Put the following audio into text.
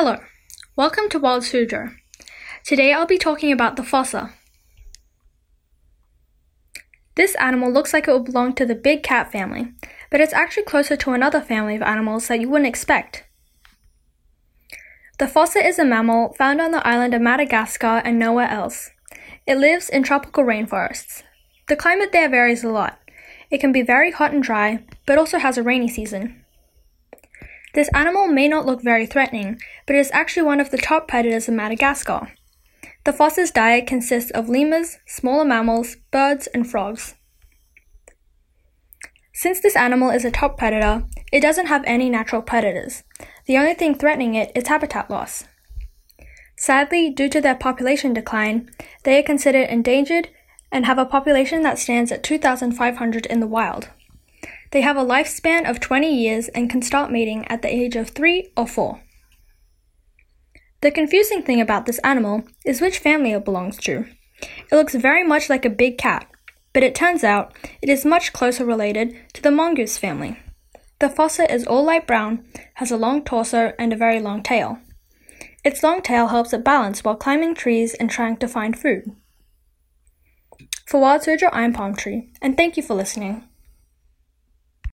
Hello, welcome to Wild Suzhou. Today I'll be talking about the fossa. This animal looks like it would belong to the big cat family, but it's actually closer to another family of animals that you wouldn't expect. The fossa is a mammal found on the island of Madagascar and nowhere else. It lives in tropical rainforests. The climate there varies a lot. It can be very hot and dry, but also has a rainy season. This animal may not look very threatening, but it is actually one of the top predators of Madagascar. The fossa's diet consists of lemurs, smaller mammals, birds, and frogs. Since this animal is a top predator, it doesn't have any natural predators. The only thing threatening it is habitat loss. Sadly, due to their population decline, they are considered endangered and have a population that stands at 2,500 in the wild. They have a lifespan of 20 years and can start mating at the age of 3 or 4. The confusing thing about this animal is which family it belongs to. It looks very much like a big cat, but it turns out it is much closer related to the mongoose family. The fossa is all light brown, has a long torso, and a very long tail. Its long tail helps it balance while climbing trees and trying to find food. For Wild Suzhou, I'm Palm Tree, and thank you for listening.